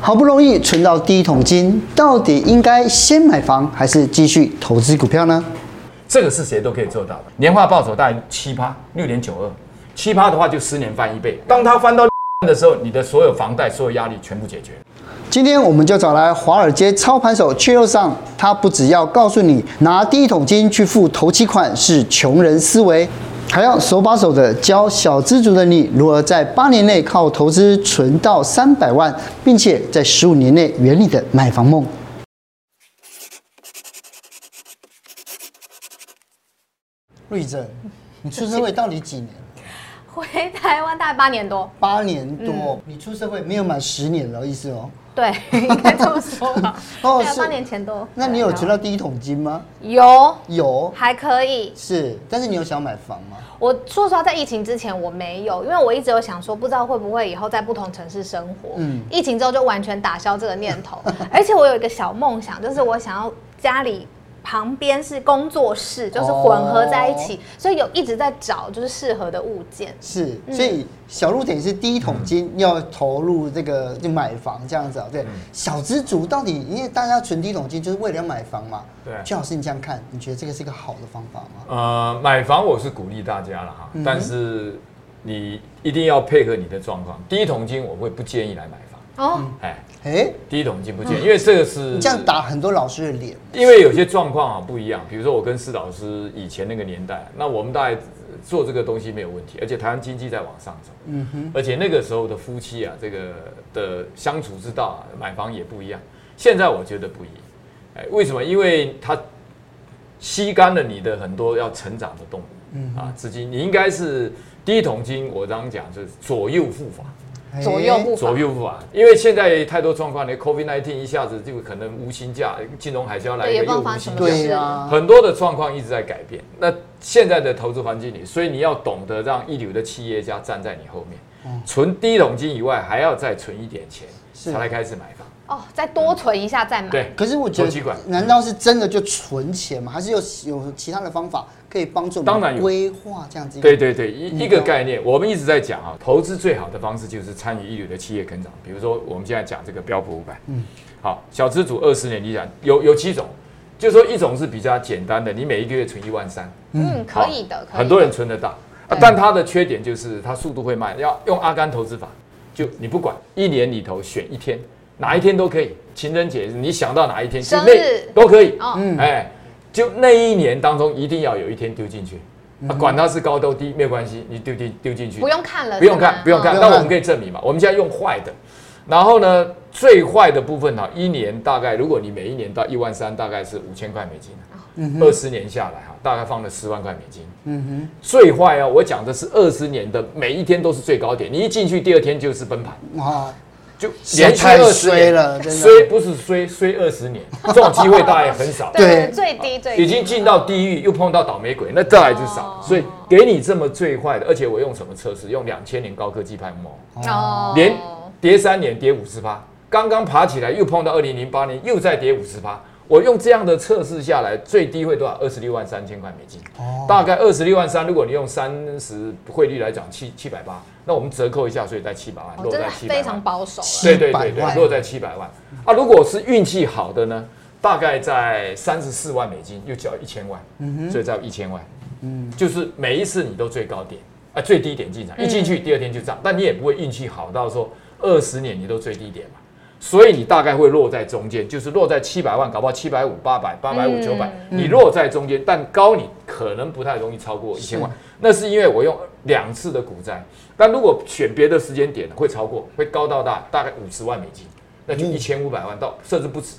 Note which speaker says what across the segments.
Speaker 1: 好不容易存到第一桶金，到底应该先买房还是继续投资股票呢？
Speaker 2: 这个是谁都可以做到的，年化报酬大概七趴，六点九二，七趴的话就十年翻一倍。当它翻到的时候，你的所有房贷、所有压力全部解决。
Speaker 1: 今天我们就找来华尔街操盘手 Chill 上，他不只要告诉你拿第一桶金去付头期款是穷人思维。还要手把手的教小资族的你如何在八年内靠投资存到三百万，并且在十五年内圆你的买房梦。瑞珍，你出社会到底几年？
Speaker 3: 回台湾大概八年多。
Speaker 1: 八年多，嗯、你出社会没有满十年的意思哦。
Speaker 3: 对，应该这么说吧。哦，是八年前多。
Speaker 1: 那你有存到第一桶金吗？
Speaker 3: 有，
Speaker 1: 有，
Speaker 3: 还可以。
Speaker 1: 是，但是你有想买房吗？
Speaker 3: 我说实话，在疫情之前我没有，因为我一直有想说，不知道会不会以后在不同城市生活。嗯。疫情之后就完全打消这个念头，而且我有一个小梦想，就是我想要家里。旁边是工作室，就是混合在一起，哦、所以有一直在找就是适合的物件。
Speaker 1: 是，所以小鹿等于是第一桶金要投入这个就买房这样子啊。对，嗯、小资族到底因为大家存第一桶金就是为了要买房嘛。对，邱老师你这样看，你觉得这个是一个好的方法吗？
Speaker 2: 呃，买房我是鼓励大家了哈，嗯、但是你一定要配合你的状况。第一桶金我会不建议来买房哦。哎。哎，第一桶金不见，因为这个是
Speaker 1: 你这样打很多老师的脸。
Speaker 2: 因为有些状况啊不一样，比如说我跟施老师以前那个年代，那我们大概做这个东西没有问题，而且台湾经济在往上走，嗯哼，而且那个时候的夫妻啊，这个的相处之道啊，买房也不一样。现在我觉得不一样，哎，为什么？因为他吸干了你的很多要成长的动力，嗯啊，资金，你应该是第一桶金。我刚刚讲就是左右护法。
Speaker 3: 左右不
Speaker 2: 左右不法，因为现在太多状况，你 COVID-19 一下子就可能无薪假，金融海啸来一个又无薪假，
Speaker 1: 对啊，
Speaker 2: 很多的状况一直在改变。那现在的投资环境里，所以你要懂得让一流的企业家站在你后面，存第一桶金以外，还要再存一点钱，才来开始买房。
Speaker 3: 哦，再多存一下再买。
Speaker 2: 对，
Speaker 1: 可是我觉得，难道是真的就存钱吗？还是有有其他的方法？可以帮助当然有。规划这样子。
Speaker 2: 对对对，一一个概念，我们一直在讲啊，投资最好的方式就是参与一流的企业成长。比如说我们现在讲这个标普五百，嗯，好，小资主二十年，你想有有七种，就是说一种是比较简单的，你每一个月存一万三，
Speaker 3: 嗯，可以的，
Speaker 2: 很多人存得到，但它的缺点就是它速度会慢，要用阿甘投资法，就你不管一年里头选一天，哪一天都可以，情人节你想到哪一天，
Speaker 3: 生日。
Speaker 2: 都可以，嗯，哎。就那一年当中，一定要有一天丢进去，啊，管它是高都低没有关系，你丢进丢进去，
Speaker 3: 不用看了，
Speaker 2: 不用看，不用看。那我们可以证明嘛？我们现在用坏的，然后呢，最坏的部分哈，一年大概如果你每一年到一万三，大概是五千块美金，二十年下来哈，大概放了十万块美金。嗯哼，最坏啊，我讲的是二十年的每一天都是最高点，你一进去第二天就是崩盘。哇。就连续二十年了，衰不是衰衰二十年，这种机会大概很少。
Speaker 3: 对，最低最。
Speaker 2: 已经进到地狱，又碰到倒霉鬼，那再来就少。所以给你这么最坏的，而且我用什么测试？用两千年高科技拍膜，哦，连跌三年跌五十趴，刚刚爬起来又碰到二零零八年又再跌五十趴。我用这样的测试下来，最低会多少？二十六万三千块美金，大概二十六万三。如果你用三十汇率来讲，七七百八，那我们折扣一下，所以在七百万，落在七百万，
Speaker 3: 非常保守。
Speaker 2: 对对对对，落在七百万。啊，如果是运气好的呢，大概在三十四万美金，又交一千万，所以在一千万，嗯，就是每一次你都最高点啊，最低点进场，一进去第二天就涨，但你也不会运气好到说二十年你都最低点嘛。所以你大概会落在中间，就是落在七百万，搞不好七百五、八百、八百五、九百，你落在中间，但高你可能不太容易超过一千万。那是因为我用两次的股灾，但如果选别的时间点会超过，会高到大大概五十万美金，那就一千五百万到甚至不止，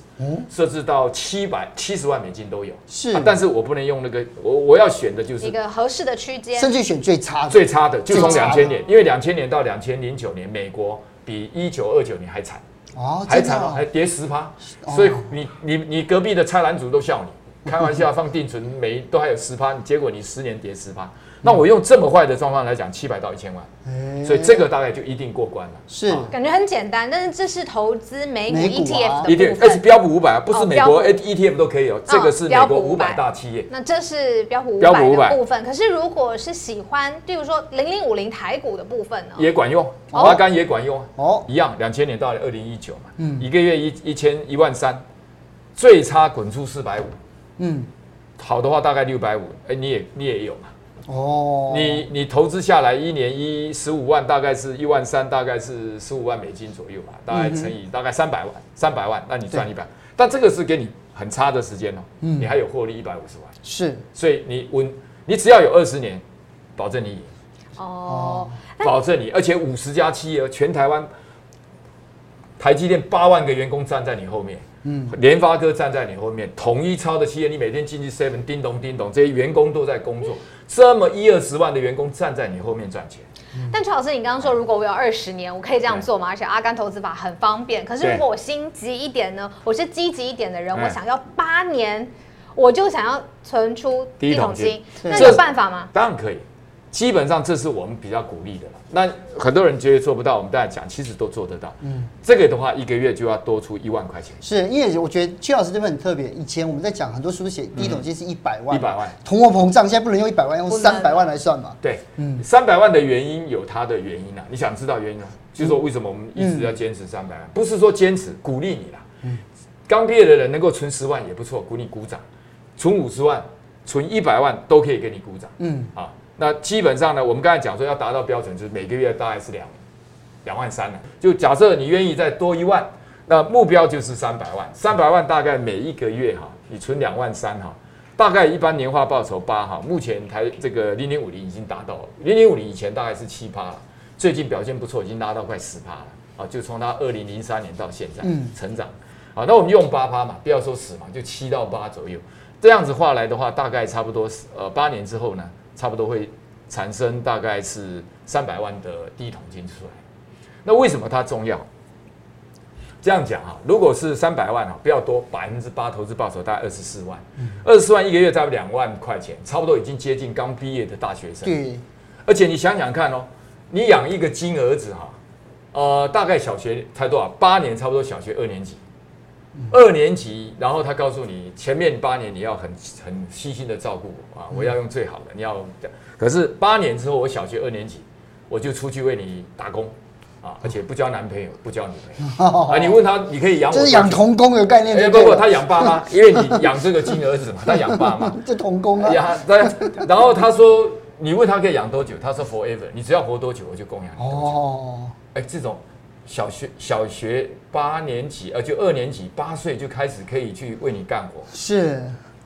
Speaker 2: 设置到七百七十万美金都有。是、啊，但是我不能用那个，我我要选的就是
Speaker 3: 一个合适的区间，
Speaker 1: 甚至选最差的，
Speaker 2: 最差的就从两千年，因为两千年到两千零九年，美国比一九二九年还惨。哦，还惨了，还跌十趴，所以你你你隔壁的菜篮主都笑你，开玩笑 放定存，每都还有十趴，结果你十年跌十趴，那我用这么坏的状况来讲，七百到一千万，
Speaker 1: 欸、
Speaker 2: 所以这个大概就一定过关了。
Speaker 1: 是，
Speaker 3: 感觉很简单，但是这是投资美股 ETF 的
Speaker 2: 一定，而且标普五百啊，不是美国 ETF 都可以哦，这个是美国五百大企业。
Speaker 3: 那这是标普五百的部分，可是如果是喜欢，比如说零零五零台股的部分呢，
Speaker 2: 也管用，华干也管用
Speaker 1: 哦，
Speaker 2: 一样，两千年到二零一九嘛，嗯，一个月一一千一万三，最差滚出四百五，嗯。好的话大概六百五，哎，你也你也有嘛？哦，你你投资下来一年一十五万，大概是一万三，大概是十五万美金左右吧，大概乘以大概三百万，三百万，那你赚一百。但这个是给你很差的时间哦，你还有获利一百五十万，
Speaker 1: 是，
Speaker 2: 所以你稳，你只要有二十年，保证你赢。
Speaker 3: 哦，
Speaker 2: 保证你，而且五十家企业，全台湾，台积电八万个员工站在你后面。嗯，联发科站在你后面，统一超的企业，你每天进去 seven 叮咚叮咚，这些员工都在工作，这么一二十万的员工站在你后面赚钱。
Speaker 3: 但邱老师，你刚刚说如果我有二十年，我可以这样做吗？而且阿甘投资法很方便。可是如果我心急一点呢？我是积极一点的人，我想要八年，我就想要存出第一桶金，那有办法吗？
Speaker 2: 当然可以。基本上这是我们比较鼓励的了。那很多人觉得做不到，我们大家讲，其实都做得到。嗯，这个的话，一个月就要多出一万块钱。
Speaker 1: 是因为我觉得邱老师这边很特别。以前我们在讲很多书写第一桶金是一百万，
Speaker 2: 一百万，
Speaker 1: 通货膨胀现在不能用一百万，用三百万来算嘛。
Speaker 2: 对，嗯，三百万的原因有它的原因啊。你想知道原因啊？就是说为什么我们一直要坚持三百万？不是说坚持，鼓励你啦。嗯，刚毕业的人能够存十万也不错，鼓励鼓掌。存五十万，存一百万都可以给你鼓掌。嗯，啊。那基本上呢，我们刚才讲说要达到标准，就是每个月大概是两两万三了。就假设你愿意再多一万，那目标就是三百万。三百万大概每一个月哈，你存两万三哈，大概一般年化报酬八哈。目前台这个零零五零已经达到了，零零五零以前大概是七趴了，最近表现不错，已经拉到快十趴了啊。就从它二零零三年到现在成长，好，那我们用八趴嘛，不要说十嘛，就七到八左右，这样子话来的话，大概差不多呃八年之后呢。差不多会产生大概是三百万的第一桶金出来，那为什么它重要？这样讲哈，如果是三百万哈，不要多，百分之八投资报酬大概二十四万，二十四万一个月差不多两万块钱，差不多已经接近刚毕业的大学生。对，而且你想想看哦，你养一个金儿子哈，呃，大概小学才多少？八年差不多小学二年级。二年级，然后他告诉你，前面八年你要很很细心的照顾我啊，我要用最好的。你要，可是八年之后，我小学二年级，我就出去为你打工啊，而且不交男朋友，不交女朋友 啊。你问他，你可以养我，
Speaker 1: 这是养童工的概念。
Speaker 2: 哎，不不，他养爸妈，因为你养这个金儿子嘛，他养爸妈。
Speaker 1: 这童工啊。
Speaker 2: 养对，然后他说，你问他可以养多久？他说 forever，你只要活多久，我就供养你多久。哦，哎，这种。小学小学八年级，呃，就二年级，八岁就开始可以去为你干活，
Speaker 1: 是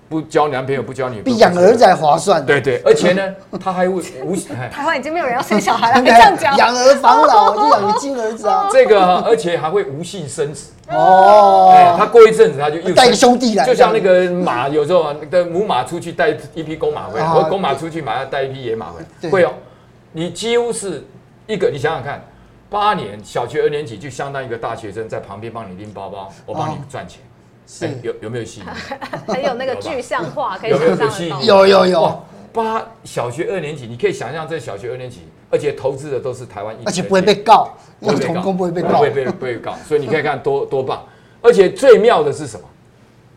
Speaker 2: 不交男朋友，不交女朋友，
Speaker 1: 比养儿子还划算。
Speaker 2: 对对，而且呢，他还会无
Speaker 3: 台湾已经没有人要生小孩了，这样讲，
Speaker 1: 养儿防老就养个金儿子啊。
Speaker 2: 这个，而且还会无性生子哦。他过一阵子他就又
Speaker 1: 带个兄弟来，
Speaker 2: 就像那个马有时候的母马出去带一匹公马回来，或公马出去马要带一匹野马回来，会哦。你几乎是一个，你想想看。八年，小学二年级就相当于一个大学生，在旁边帮你拎包包，我帮你赚钱，是有有没有吸引？
Speaker 3: 很有那个具象化，可以有没
Speaker 1: 有有有。
Speaker 2: 八小学二年级，你可以想象这小学二年级，而且投资的都是台湾，
Speaker 1: 而且不会被告，
Speaker 2: 不会被告，
Speaker 1: 不会被告，
Speaker 2: 不会被不会告，所以你可以看多多棒。而且最妙的是什么？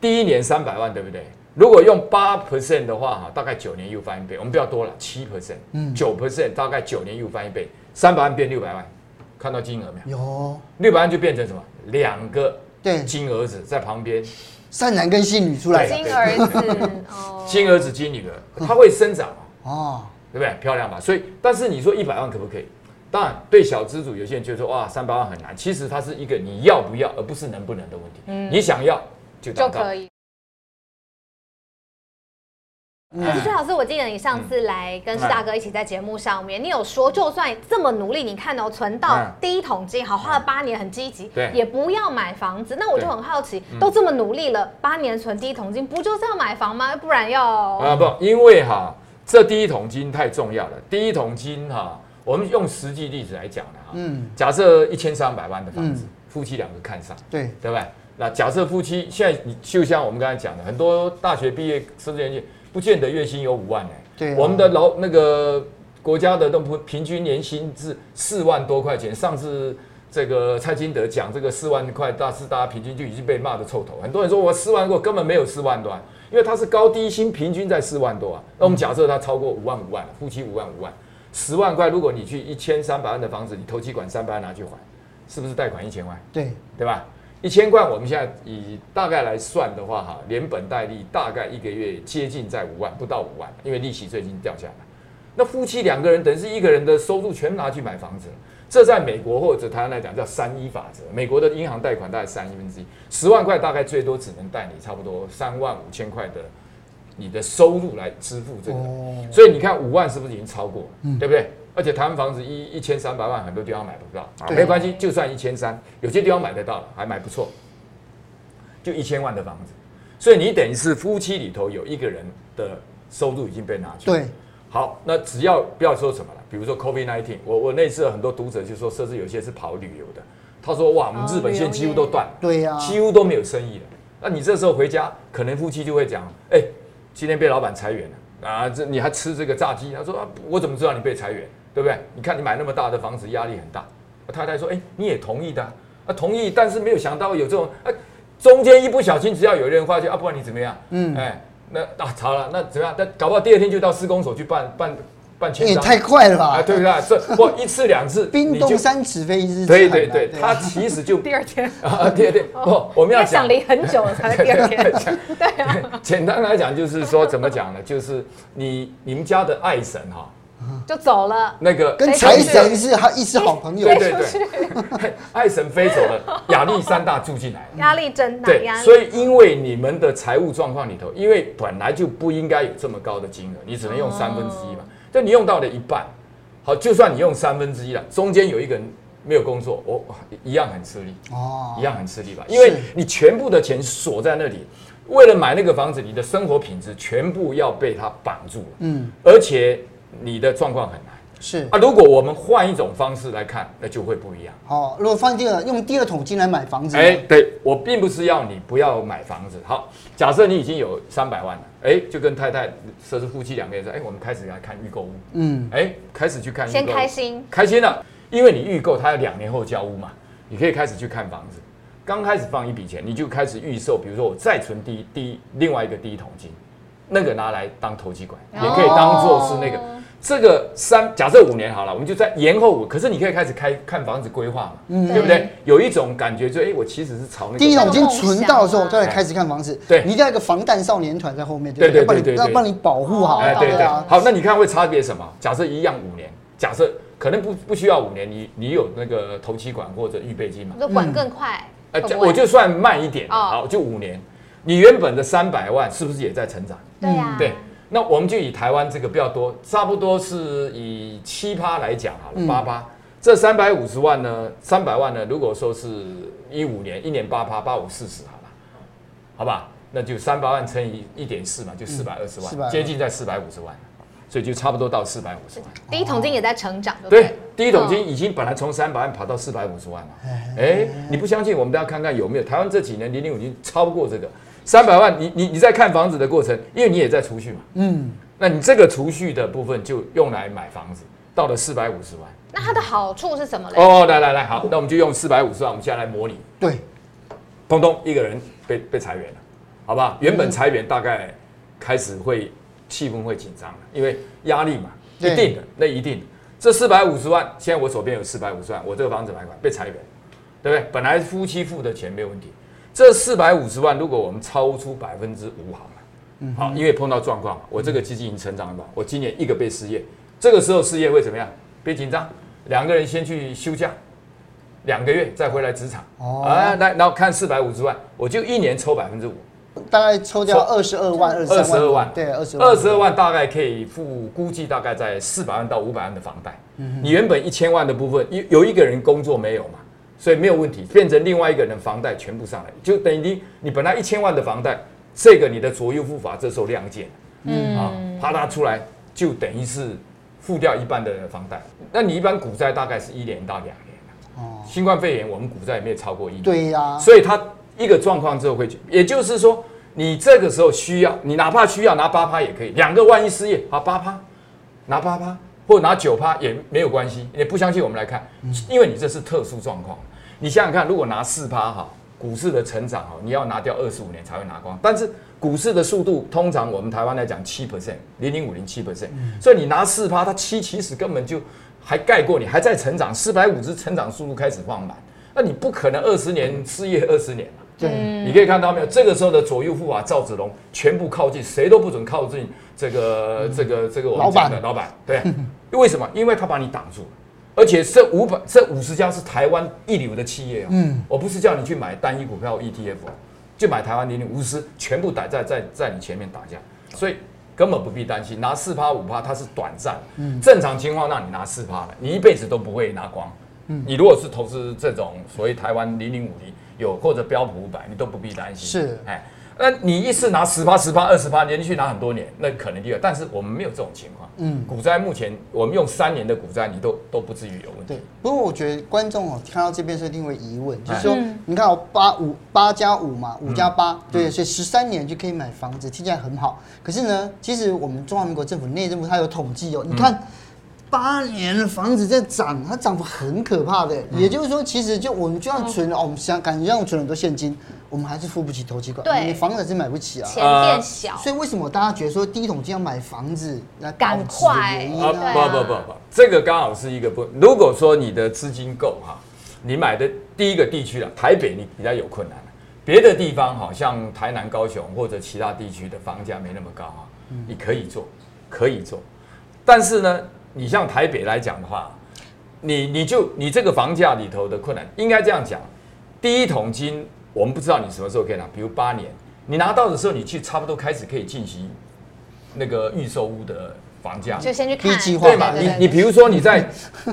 Speaker 2: 第一年三百万，对不对？如果用八 percent 的话，哈，大概九年又翻一倍。我们不要多了，七 percent，嗯，九 percent，大概九年又翻一倍，三百万变六百万。看到金额没有？有六百万就变成什么？两个对金儿子在旁边，
Speaker 1: 善男跟信女出来。
Speaker 3: 金儿子
Speaker 2: 哦，金儿子金女儿，它会生长哦，对不对？漂亮吧？所以，但是你说一百万可不可以？当然，对小资主有些人就说哇，三百万很难。其实它是一个你要不要，而不是能不能的问题。嗯，你想要就就可以。
Speaker 3: 可是崔老师，我记得你上次来跟师大哥一起在节目上面，你有说，就算这么努力，你看哦，存到第一桶金，好花了八年，很积极，对，也不要买房子。那我就很好奇，都这么努力了，八年存第一桶金，不就是要买房吗？不然要
Speaker 2: 啊不，因为哈，这第一桶金太重要了。第一桶金哈，我们用实际例子来讲的哈，嗯，假设一千三百万的房子，夫妻两个看上，对，对不对？那假设夫妻现在你就像我们刚才讲的，很多大学毕业甚至年纪。不见得月薪有五万呢，
Speaker 1: 对啊，
Speaker 2: 我们的劳那个国家的都平均年薪是四万多块钱。上次这个蔡金德讲这个四万块，大是大家平均就已经被骂的臭头。很多人说我四万多根本没有四万多，因为他是高低薪平均在四万多啊。那我们假设他超过五万五万，夫妻五万五万，十万块，如果你去一千三百万的房子，你头期款三百万拿去还，是不是贷款一千万？
Speaker 1: 对，
Speaker 2: 对吧？一千块，我们现在以大概来算的话，哈，连本带利大概一个月接近在五万，不到五万，因为利息最近掉下来。那夫妻两个人等于是一个人的收入全拿去买房子，这在美国或者台湾来讲叫三一法则。美国的银行贷款大概三一分之一，十万块大概最多只能贷你差不多三万五千块的你的收入来支付这个。所以你看五万是不是已经超过？对不对？而且台湾房子一一千三百万，很多地方买不到啊，没关系，就算一千三，有些地方买得到，还买不错，就一千万的房子，所以你等于是夫妻里头有一个人的收入已经被拿去。
Speaker 1: 对，
Speaker 2: 好，那只要不要说什么了，比如说 COVID-19，我我那次很多读者就说，甚至有些是跑旅游的，他说哇，我们日本现在几乎都断，
Speaker 1: 对呀，
Speaker 2: 几乎都没有生意了。那你这时候回家，可能夫妻就会讲，哎，今天被老板裁员了啊，这你还吃这个炸鸡？他说啊，我怎么知道你被裁员？对不对？你看你买那么大的房子，压力很大。太太说：“哎，你也同意的啊？啊同意，但是没有想到有这种啊，中间一不小心，只要有人发现啊，不管你怎么样，嗯，哎，那啊吵了，那怎么样？那搞不好第二天就到施工所去办办办签章。
Speaker 1: 也太快了吧？
Speaker 2: 啊，对不对？这不一次两次，
Speaker 1: 冰冻三尺非一日之寒。
Speaker 2: 对对对，他其实就
Speaker 3: 第二天
Speaker 2: 啊，第二天不，我们要
Speaker 3: 想离很久了才第二天。对啊，
Speaker 2: 简单来讲就是说，怎么讲呢？就是你你们家的爱神哈。”
Speaker 3: 就走了，
Speaker 2: 那个
Speaker 1: 跟财神是他一是好朋友。
Speaker 2: 对对对，爱 神飞走了，亚历山大住进来了，
Speaker 3: 压力真大。
Speaker 2: 对，所以因为你们的财务状况里头，因为本来就不应该有这么高的金额，你只能用三分之一嘛，就你用到了一半，好，就算你用三分之一了，中间有一个人没有工作，我一样很吃力哦，一样很吃力吧，因为你全部的钱锁在那里，为了买那个房子，你的生活品质全部要被它绑住了，嗯，而且。你的状况很难，
Speaker 1: 是
Speaker 2: 啊。如果我们换一种方式来看，那就会不一样。
Speaker 1: 好，如果放第二用第二桶金来买房子，
Speaker 2: 哎，对我并不是要你不要买房子。好，假设你已经有三百万了，哎，就跟太太说是夫妻两个人说，哎，我们开始来看预购屋，嗯，哎，开始去看，
Speaker 3: 先开心，
Speaker 2: 开心了，因为你预购，它要两年后交屋嘛，你可以开始去看房子。刚开始放一笔钱，你就开始预售，比如说我再存第一第一另外一个第一桶金，那个拿来当投机款，也可以当做是那个。这个三假设五年好了，我们就在延后五。可是你可以开始开看房子规划嘛，嗯，对不对？有一种感觉就，就哎，我其实是朝那个
Speaker 1: 第一桶金存到的时候，再来开始看房子。
Speaker 2: 对，
Speaker 1: 你一定要一个防弹少年团在后面，
Speaker 2: 对对对对，
Speaker 1: 要帮你保护好。
Speaker 2: 哎，对对。好，那你看会差别什么？假设一样五年，假设可能不不需要五年，你你有那个头期款或者预备金嘛？
Speaker 3: 那管更快。
Speaker 2: 哎，我就算慢一点，好，就五年。你原本的三百万是不是也在成长？
Speaker 3: 对呀。对。
Speaker 2: 那我们就以台湾这个比较多，差不多是以七趴来讲好了，八趴。嗯、这三百五十万呢，三百万呢，如果说是一五年，一年八趴，八五四十，好吧，好吧，那就三百万乘以一点四嘛，就四百二十万，嗯、接近在四百五十万，所以就差不多到四百五十万。
Speaker 3: 第一桶金也在成长，对
Speaker 2: 对？第一桶金已经本来从三百万跑到四百五十万了。哎，你不相信？我们大家看看有没有台湾这几年零零五已经超过这个。三百万，你你你在看房子的过程，因为你也在储蓄嘛，嗯，那你这个储蓄的部分就用来买房子，到了四百五十万，
Speaker 3: 那它的好处是什么嘞？
Speaker 2: 哦，来来来，好，那我们就用四百五十万，我们现在来模拟，
Speaker 1: 对，
Speaker 2: 通通一个人被被裁员了，好不好？原本裁员大概开始会气氛会紧张了，因为压力嘛，一定的，那一定的，这四百五十万，现在我手边有四百五十万，我这个房子买款被裁员，对不对？本来夫妻付的钱没有问题。这四百五十万，如果我们超出百分之五好了，嗯、好，因为碰到状况，我这个基金已经成长了嘛，我今年一个被失业，这个时候失业会怎么样？别紧张，两个人先去休假，两个月再回来职场，哦，啊，来，然后看四百五十万，我就一年抽百分之五，
Speaker 1: 大概抽掉二十二万，
Speaker 2: 二十二万，
Speaker 1: 对，二十
Speaker 2: 二十二万大概可以付，估计大概在四百万到五百万的房贷。嗯、你原本一千万的部分，有有一个人工作没有嘛？所以没有问题，变成另外一个人房贷全部上来，就等于你你本来一千万的房贷，这个你的左右付法这时候亮剑，嗯啊，啪嗒出来就等于是付掉一半的房贷。那你一般股债大概是一年到两年哦，新冠肺炎我们股债也没有超过一年。
Speaker 1: 对呀。
Speaker 2: 所以它一个状况之后会，也就是说你这个时候需要，你哪怕需要拿八趴也可以，两个万一失业，好八趴，拿八趴或者拿九趴也没有关系。也不相信我们来看，因为你这是特殊状况。你想想看，如果拿四趴哈，股市的成长哈，你要拿掉二十五年才会拿光。但是股市的速度，通常我们台湾来讲七 percent，零零五零七 percent，所以你拿四趴，它七其实根本就还盖过你，还在成长，四百五十成长速度开始放慢，那你不可能二十年失业二十年。
Speaker 1: 对，
Speaker 2: 你可以看到没有？这个时候的左右护法赵子龙全部靠近，谁都不准靠近这个这个这个我们讲的老板。对，为什么？因为他把你挡住了，而且这五百这五十家是台湾一流的企业哦。嗯，我不是叫你去买单一股票 ETF，就买台湾零零五十，全部打在在在你前面打架，所以根本不必担心拿四趴五趴，它是短暂。嗯，正常情况让你拿四趴了，你一辈子都不会拿光。嗯，你如果是投资这种所谓台湾零零五零。有或者标普五百，你都不必担心。
Speaker 1: 是，哎，
Speaker 2: 那你一次拿十八、十八、二十八，连续拿很多年，那可能第二。但是我们没有这种情况。嗯，股灾目前我们用三年的股灾，你都都不至于有问题。
Speaker 1: 对，不过我觉得观众哦看到这边是一定会疑问，就是说，你看哦，八五八加五嘛，五加八，对，所以十三年就可以买房子，听起来很好。可是呢，其实我们中华民国政府内政部它有统计哦，你看。八年的房子在涨，它涨幅很可怕的。也就是说，其实就我们就要存哦，我们想感觉像存很多现金，我们还是付不起头期款。
Speaker 3: 对，
Speaker 1: 你房子还是买不起啊，
Speaker 3: 钱变小。
Speaker 1: 所以为什么大家觉得说第一桶金要买房子来
Speaker 3: 赶快？
Speaker 2: 啊，不不不不，这个刚好是一个不。如果说你的资金够哈，你买的第一个地区了，台北你比较有困难，别的地方好像台南、高雄或者其他地区的房价没那么高啊，你可以做，可以做，但是呢。你像台北来讲的话，你你就你这个房价里头的困难，应该这样讲，第一桶金我们不知道你什么时候可以拿，比如八年，你拿到的时候，你去差不多开始可以进行那个预售屋的房价，
Speaker 3: 就先去看计划，
Speaker 2: 对嘛？你你比如说你在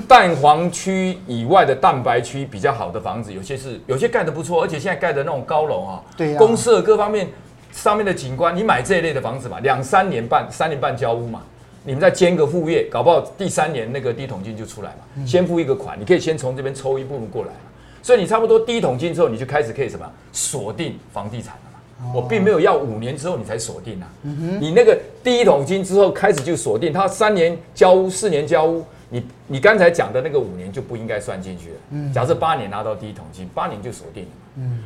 Speaker 2: 蛋黄区以外的蛋白区比较好的房子，有些是有些盖的不错，而且现在盖的那种高楼啊，
Speaker 1: 对呀，
Speaker 2: 公设各方面上面的景观，你买这一类的房子嘛，两三年半三年半交屋嘛。你们再兼个副业，搞不好第三年那个第一桶金就出来嘛。先付一个款，你可以先从这边抽一部分过来嘛。所以你差不多第一桶金之后，你就开始可以什么锁定房地产了嘛。我并没有要五年之后你才锁定啊。你那个第一桶金之后开始就锁定，他三年交屋，四年交屋，你你刚才讲的那个五年就不应该算进去了。假设八年拿到第一桶金，八年就锁定了。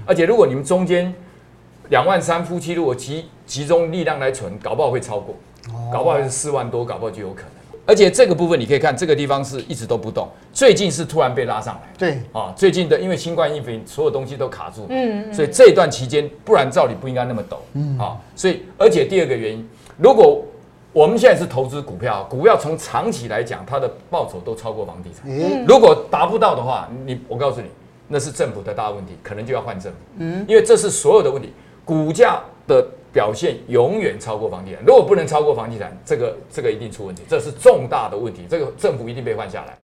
Speaker 2: 而且如果你们中间两万三夫妻如果集集中力量来存，搞不好会超过。搞不好是四万多，搞不好就有可能。而且这个部分你可以看，这个地方是一直都不动，最近是突然被拉上来。
Speaker 1: 对
Speaker 2: 啊，最近的因为新冠疫情，所有东西都卡住。嗯，所以这段期间，不然照理不应该那么陡。嗯啊，所以而且第二个原因，如果我们现在是投资股票，股票从长期来讲，它的报酬都超过房地产。嗯如果达不到的话，你我告诉你，那是政府的大问题，可能就要换政府。嗯，因为这是所有的问题，股价的。表现永远超过房地产，如果不能超过房地产，这个这个一定出问题，这是重大的问题，这个政府一定被换下来。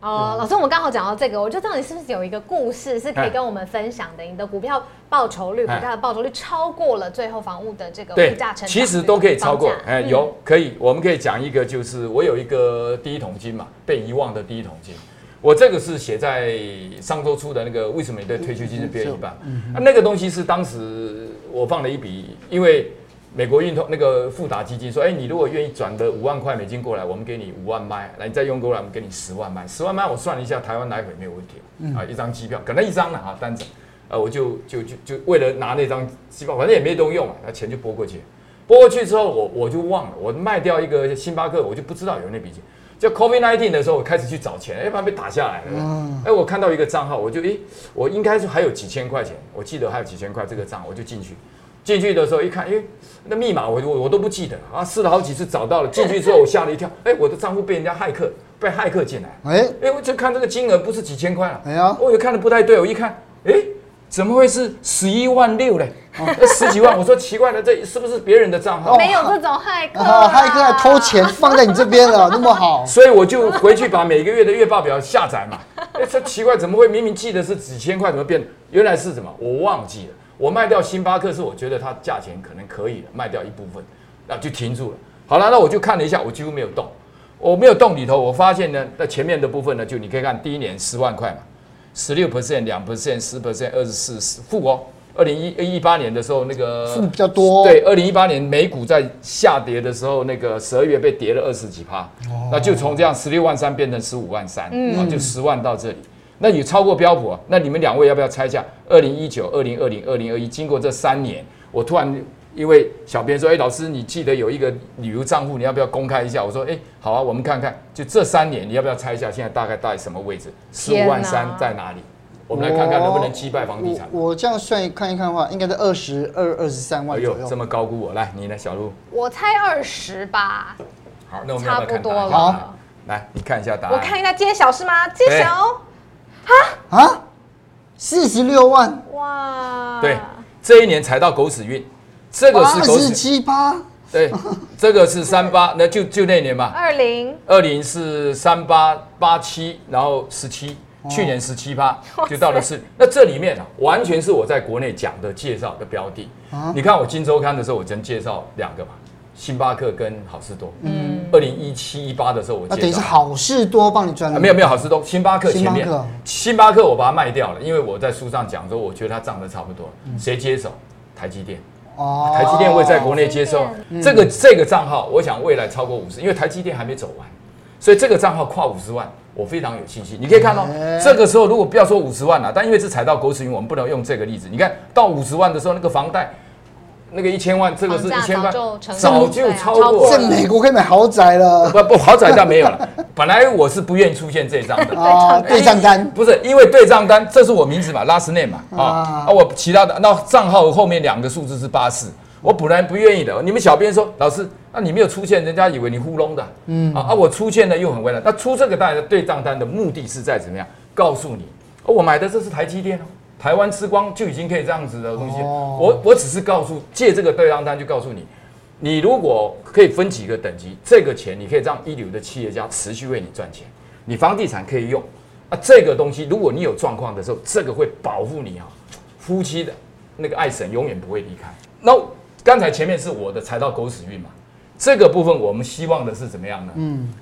Speaker 3: 哦，老师，我们刚好讲到这个，我就知道你是不是有一个故事是可以跟我们分享的？你的股票报酬率，股价的报酬率超过了最后房屋的这个物价成长，
Speaker 2: 其实都可以超过。哎，有可以，我们可以讲一个，就是我有一个第一桶金嘛，被遗忘的第一桶金。我这个是写在上周出的那个为什么你的退休金是别人一半？啊，那个东西是当时我放了一笔，因为美国运通那个富达基金说，哎，你如果愿意转的五万块美金过来，我们给你五万麦，来你再用过来，我们给你十万麦，十万麦我算了一下，台湾来回没有问题啊，一张机票，可能一张了啊单子，呃，我就就就就为了拿那张机票，反正也没东用啊，那钱就拨过去，拨过去之后我我就忘了，我卖掉一个星巴克，我就不知道有那笔钱。就 COVID nineteen 的时候，我开始去找钱，哎，把它被打下来了。哎，我看到一个账号，我就哎，我应该是还有几千块钱，我记得还有几千块这个账，我就进去。进去的时候一看，哎，那密码我我我都不记得啊，试了好几次找到了。进去之后我吓了一跳，哎，我的账户被人家骇客，被骇客进来。哎，哎，我就看这个金额不是几千块了。哎呀，我就看的不太对，我一看，哎。怎么会是十一万六嘞？那 十几万，我说奇怪了，这是不是别人的账号？
Speaker 3: 没有这种骇客，骇
Speaker 1: 客还偷钱放在你这边了，那么好。
Speaker 2: 所以我就回去把每个月的月报表下载嘛。哎，这奇怪，怎么会明明记得是几千块，怎么变？原来是什么？我忘记了。我卖掉星巴克是我觉得它价钱可能可以了，卖掉一部分，那就停住了。好了，那我就看了一下，我几乎没有动，我没有动里头，我发现呢，那前面的部分呢，就你可以看第一年十万块嘛。十六 percent，两 percent，十 percent，二十四十负哦，二零一一八年的时候，那个
Speaker 1: 是比较多。
Speaker 2: 对，二零一八年美股在下跌的时候，那个十二月被跌了二十几趴，哦、那就从这样十六万三变成十五万三，啊，就十万到这里。那你超过标普啊？那你们两位要不要猜一下？二零一九、二零二零、二零二一，经过这三年，我突然因为小编说，哎，老师，你记得有一个旅游账户，你要不要公开一下？我说，哎，好啊，我们看看，就这三年，你要不要猜一下，现在大概在什么位置？十五万三在哪里？我们来看看能不能击败房地产。
Speaker 1: 我这样算看一看的话，应该在二十二、二十三万左右。
Speaker 2: 哎呦，这么高估我，来，你呢，小路？
Speaker 3: 我猜二十吧。
Speaker 2: 好，那我们要不要看答案？
Speaker 1: 好，
Speaker 2: 来，你看一下答案。
Speaker 3: 我看一下揭晓是吗？揭晓。
Speaker 1: 啊啊！四十六万。
Speaker 3: 哇。
Speaker 2: 对，这一年才到狗屎运，这个是狗屎。
Speaker 1: 七八。
Speaker 2: 对，这个是三八，那就就那年吧。
Speaker 3: 二零。
Speaker 2: 二零是三八八七，然后十七。去年十七趴就到了四，那这里面啊，完全是我在国内讲的介绍的标的。你看我金周刊的时候，我真介绍两个嘛，星巴克跟好事多。嗯，二零一七一八的时候，我介绍。
Speaker 1: 等于是好事多帮你赚了。
Speaker 2: 没有没有好事多，星巴克前面。星巴克我把它卖掉了，因为我在书上讲说，我觉得它涨得差不多。谁接手？台积电。哦。台积电会在国内接收这个这个账号，我想未来超过五十，因为台积电还没走完，所以这个账号跨五十万。我非常有信心，你可以看到，这个时候如果不要说五十万了，但因为是踩到狗屎运，我们不能用这个例子。你看到五十万的时候，那个房贷，那个一千万，这个是一千万，早就超过。
Speaker 1: 在美国可以买豪宅了。
Speaker 2: 不不，豪宅倒没有了。本来我是不愿意出现这张的
Speaker 1: 啊，对账单
Speaker 2: 不是因为对账单，这是我名字嘛，last name 嘛啊啊，我其他的那账号后面两个数字是八四。我本来不愿意的，你们小编说，老师，那你没有出现，人家以为你糊弄的，嗯。啊啊，我出现了又很为难，那出这个大的对账单的目的是在怎么样？告诉你，哦我买的这是台积电哦，台湾之光就已经可以这样子的东西，我我只是告诉借这个对账单就告诉你，你如果可以分几个等级，这个钱你可以让一流的企业家持续为你赚钱，你房地产可以用，啊，这个东西如果你有状况的时候，这个会保护你啊，夫妻的那个爱神永远不会离开，那。刚才前面是我的踩到狗屎运嘛，这个部分我们希望的是怎么样呢？嗯，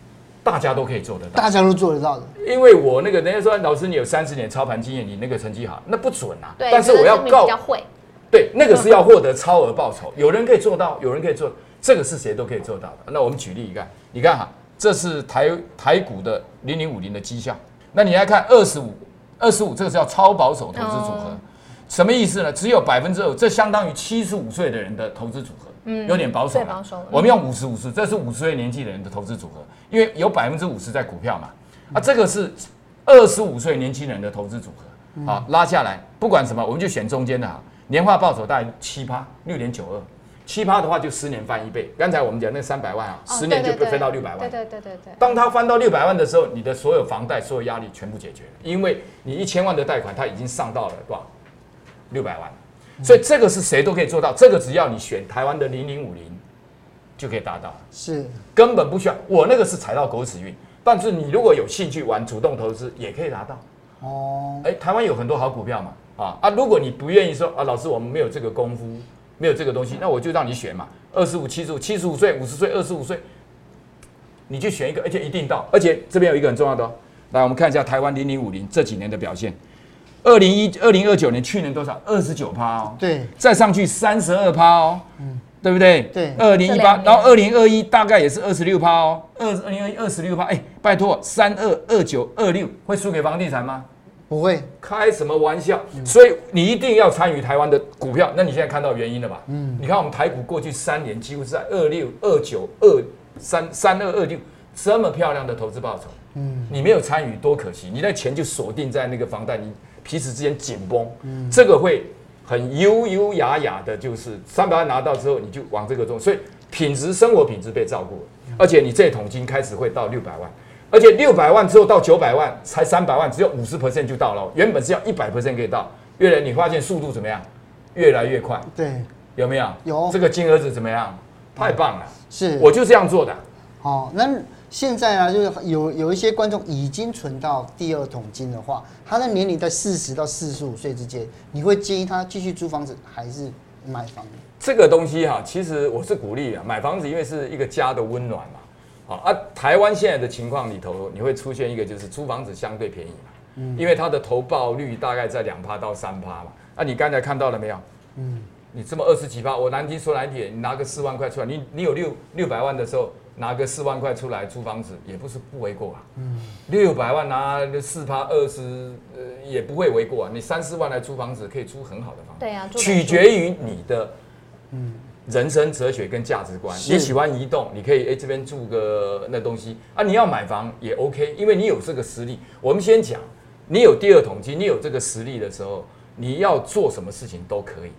Speaker 2: 大家都可以做得到，
Speaker 1: 大家都做得到的。
Speaker 2: 因为我那个人家说，老师你有三十年操盘经验，你那个成绩好，那不准啊。
Speaker 3: 对，
Speaker 2: 但是我要告，
Speaker 3: 会
Speaker 2: 对，那个是要获得超额报酬，有人可以做到，有人可以做，这个是谁都可以做到的。那我们举例一看，你看哈，这是台台股的零零五零的绩效，那你来看二十五，二十五这个是叫超保守投资组合。哦什么意思呢？只有百分之二，这相当于七十五岁的人的投资组合，嗯，有点保守了。保守。我们用五十五十，这是五十岁年纪的人的投资组合，因为有百分之五十在股票嘛。啊，这个是二十五岁年轻人的投资组合。好，拉下来，不管什么，我们就选中间的哈。年化报酬大概七趴，六点九二，七趴的话就十年翻一倍。刚才我们讲那三百万啊，十年就会翻到六百万。
Speaker 3: 对对对对对。
Speaker 2: 当它翻到六百万的时候，你的所有房贷、所有压力全部解决了，因为你一千万的贷款，它已经上到了多少？六百万，所以这个是谁都可以做到。这个只要你选台湾的零零五零，就可以达到。是，根本不需要。我那个是踩到狗屎运，但是你如果有兴趣玩主动投资，也可以达到。哦，哎，台湾有很多好股票嘛，啊啊！如果你不愿意说啊，老师我们没有这个功夫，没有这个东西，那我就让你选嘛。二十五、七十五、七十五岁、五十岁、二十五岁，你就选一个，而且一定到。而且这边有一个很重要的哦，来我们看一下台湾零零五零这几年的表现。二零一二零二九年，去年多少？二十九趴哦。对。再上去三十二趴哦。嗯。对不对？对。二零一八，然后二零二一大概也是二十六趴哦。二二零二一二十六趴，哎，拜托，三二二九二六会输给房地产吗？
Speaker 1: 不会。
Speaker 2: 开什么玩笑？嗯、所以你一定要参与台湾的股票。那你现在看到原因了吧？嗯。你看我们台股过去三年几乎是在二六二九二三三二二六这么漂亮的投资报酬。嗯。你没有参与多可惜，你那钱就锁定在那个房贷你。彼此之间紧绷，嗯，这个会很优优雅雅的，就是三百万拿到之后，你就往这个中，所以品质生活品质被照顾，而且你这桶金开始会到六百万，而且六百万之后到九百万才三百万，只有五十 percent 就到了，原本是要一百 percent 可以到，越来你发现速度怎么样？越来越快，
Speaker 1: 对，
Speaker 2: 有没有？
Speaker 1: 有
Speaker 2: 这个金额子怎么样？太棒了，
Speaker 1: 是，
Speaker 2: 我就这样做的。
Speaker 1: 好，那。现在啊，就是有有一些观众已经存到第二桶金的话，他的年龄在四十到四十五岁之间，你会建议他继续租房子还是买房子？
Speaker 2: 这个东西哈，其实我是鼓励啊，买房子因为是一个家的温暖嘛。好啊，台湾现在的情况里头，你会出现一个就是租房子相对便宜嘛，嗯，因为它的投报率大概在两趴到三趴嘛，啊，你刚才看到了没有？嗯，你这么二十几趴，我难听说难听，你拿个四万块出来，你你有六六百万的时候，拿个四万块出来租房子也不是不为过啊。嗯，六百万拿四趴二十，呃，也不会为过啊。你三四万来租房子，可以租很好的房子。
Speaker 3: 对啊，
Speaker 2: 取决于你的，嗯。人生哲学跟价值观，你喜欢移动，你可以哎、欸、这边住个那东西啊，你要买房也 OK，因为你有这个实力。我们先讲，你有第二桶金，你有这个实力的时候，你要做什么事情都可以。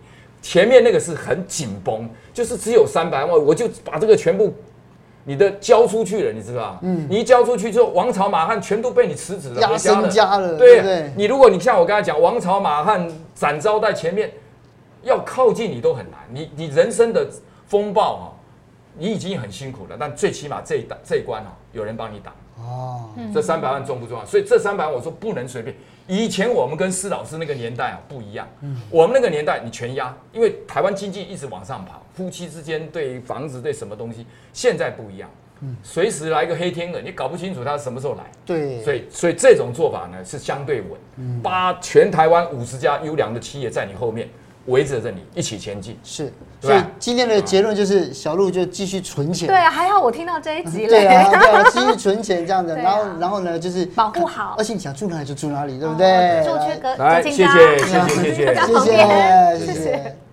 Speaker 2: 前面那个是很紧绷，就是只有三百万，我就把这个全部你的交出去了，你知道嗯，你一交出去之后，王朝马汉全都被你辞职了，
Speaker 1: 压身家了。
Speaker 2: 对，
Speaker 1: 对对
Speaker 2: 你如果你像我刚才讲，王朝马汉展昭在前面。要靠近你都很难，你你人生的风暴啊，你已经很辛苦了，但最起码这一这一关啊，有人帮你挡哦。这三百万重不重要？所以这三百万我说不能随便。以前我们跟施老师那个年代啊不一样，我们那个年代你全压，因为台湾经济一直往上跑，夫妻之间对房子对什么东西，现在不一样，随时来个黑天鹅，你搞不清楚他什么时候来。
Speaker 1: 对，
Speaker 2: 所以所以这种做法呢是相对稳，八全台湾五十家优良的企业在你后面。围着着你一起前进，
Speaker 1: 是，所以今天的结论就是小鹿就继续存钱。
Speaker 3: 对啊，还好我听到这一集了。
Speaker 1: 对啊，对啊，继续存钱这样子，然后然后呢就是
Speaker 3: 保护好，
Speaker 1: 而且你想住哪里就住哪里，对不对？
Speaker 3: 住去隔，
Speaker 2: 来，谢谢谢谢谢谢谢谢谢谢。